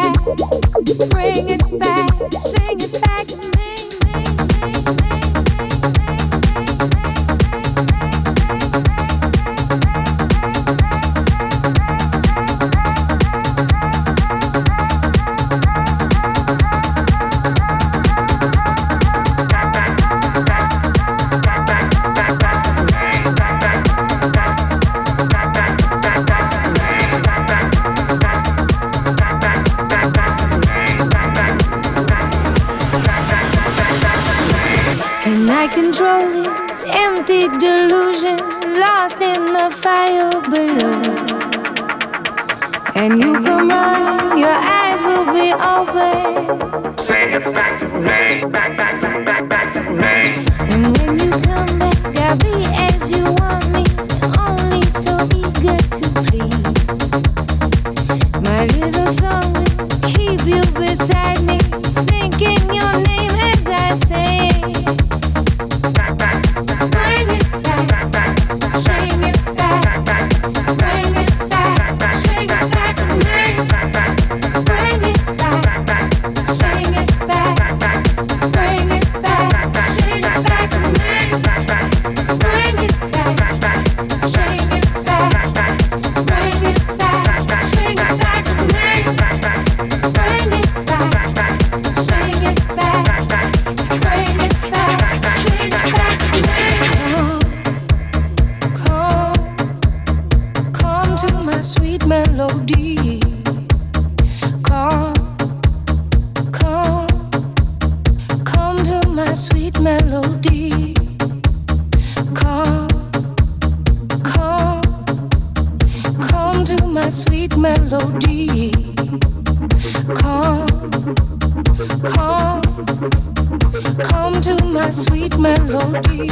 back, bring it back, sing it. and you come running, your eyes will be open. Say it back to me, back, back to back, back to me. And when you come back, I'll be. Come, come, come to my sweet melody.